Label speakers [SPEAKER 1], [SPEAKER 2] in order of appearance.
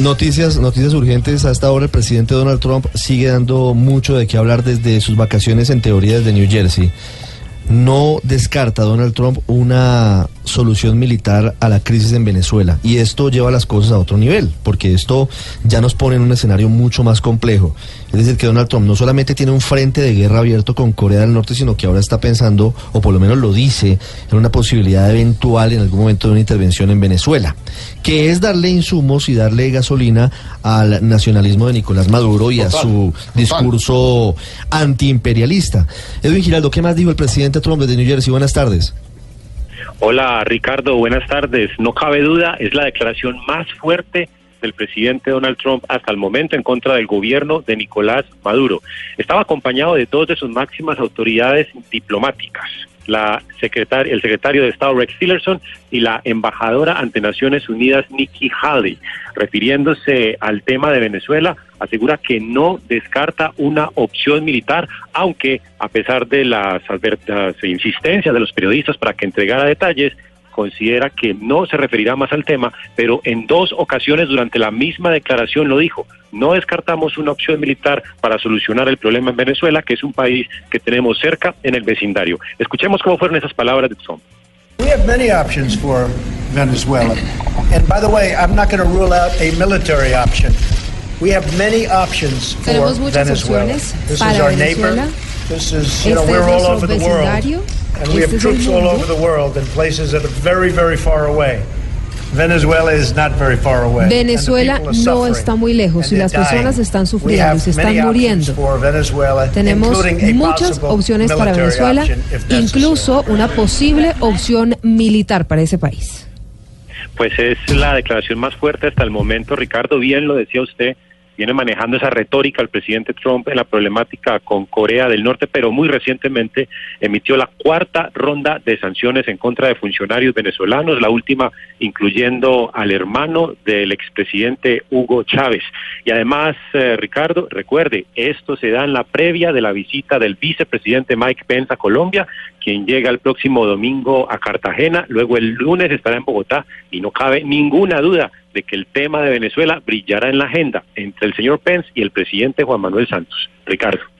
[SPEAKER 1] Noticias, noticias urgentes. A esta hora el presidente Donald Trump sigue dando mucho de qué hablar desde sus vacaciones en teoría desde New Jersey. No descarta Donald Trump una solución militar a la crisis en Venezuela. Y esto lleva las cosas a otro nivel, porque esto ya nos pone en un escenario mucho más complejo. Es decir, que Donald Trump no solamente tiene un frente de guerra abierto con Corea del Norte, sino que ahora está pensando, o por lo menos lo dice, en una posibilidad eventual en algún momento de una intervención en Venezuela, que es darle insumos y darle gasolina al nacionalismo de Nicolás Maduro y a su discurso antiimperialista. Edwin Giraldo, ¿qué más dijo el presidente Trump desde New Jersey? Buenas tardes.
[SPEAKER 2] Hola Ricardo, buenas tardes. No cabe duda, es la declaración más fuerte del presidente Donald Trump hasta el momento en contra del gobierno de Nicolás Maduro. Estaba acompañado de dos de sus máximas autoridades diplomáticas, la secretaria, el secretario de Estado Rex Tillerson y la embajadora ante Naciones Unidas Nikki Haley. Refiriéndose al tema de Venezuela, asegura que no descarta una opción militar, aunque a pesar de las, las insistencias de los periodistas para que entregara detalles, considera que no se referirá más al tema, pero en dos ocasiones durante la misma declaración lo dijo. No descartamos una opción militar para solucionar el problema en Venezuela, que es un país que tenemos cerca en el vecindario. Escuchemos cómo fueron esas palabras de Trump.
[SPEAKER 3] We have many options for Venezuela. And by the way, I'm not going to rule out a military option. We have many options for
[SPEAKER 4] Tenemos muchas
[SPEAKER 3] Venezuela.
[SPEAKER 4] opciones
[SPEAKER 3] This
[SPEAKER 4] para
[SPEAKER 3] is our
[SPEAKER 4] Venezuela.
[SPEAKER 3] neighbor. This is, you know,
[SPEAKER 4] Este
[SPEAKER 3] we're
[SPEAKER 4] es
[SPEAKER 3] all
[SPEAKER 4] nuestro
[SPEAKER 3] over the world.
[SPEAKER 4] vecindario.
[SPEAKER 3] And we have
[SPEAKER 4] Este es el
[SPEAKER 3] troops all over the world in places that are very, very far away. Venezuela is not very far away.
[SPEAKER 4] Venezuela no está muy lejos y las personas están
[SPEAKER 3] We
[SPEAKER 4] sufriendo,
[SPEAKER 3] have
[SPEAKER 4] se están
[SPEAKER 3] many options
[SPEAKER 4] muriendo.
[SPEAKER 3] for Venezuela,
[SPEAKER 4] Tenemos muchas
[SPEAKER 3] possible
[SPEAKER 4] opciones para
[SPEAKER 3] military
[SPEAKER 4] Venezuela, incluso una posible opción militar para ese país.
[SPEAKER 2] Pues es la declaración más fuerte hasta el momento, Ricardo, bien lo decía usted, viene manejando esa retórica el presidente Trump en la problemática con Corea del Norte, pero muy recientemente emitió la cuarta ronda de sanciones en contra de funcionarios venezolanos, la última incluyendo al hermano del expresidente Hugo Chávez. Y además, eh, Ricardo, recuerde, esto se da en la previa de la visita del vicepresidente Mike Pence a Colombia, quien llega el próximo domingo a Cartagena, luego el lunes estará en Bogotá y no cabe ninguna duda de que el tema de Venezuela brillará en la agenda entre el señor Pence y el presidente Juan Manuel Santos. Ricardo.